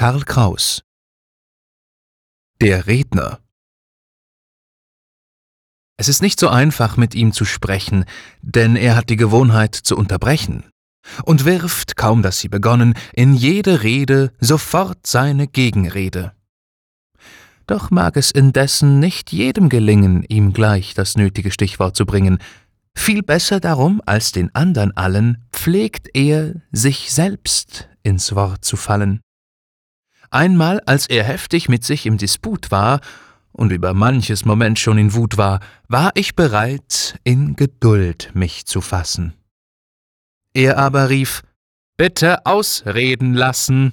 Karl Kraus Der Redner Es ist nicht so einfach, mit ihm zu sprechen, denn er hat die Gewohnheit zu unterbrechen und wirft, kaum dass sie begonnen, in jede Rede sofort seine Gegenrede. Doch mag es indessen nicht jedem gelingen, ihm gleich das nötige Stichwort zu bringen. Viel besser darum als den andern allen pflegt er, sich selbst ins Wort zu fallen. Einmal, als er heftig mit sich im Disput war und über manches Moment schon in Wut war, war ich bereit, in Geduld mich zu fassen. Er aber rief Bitte ausreden lassen.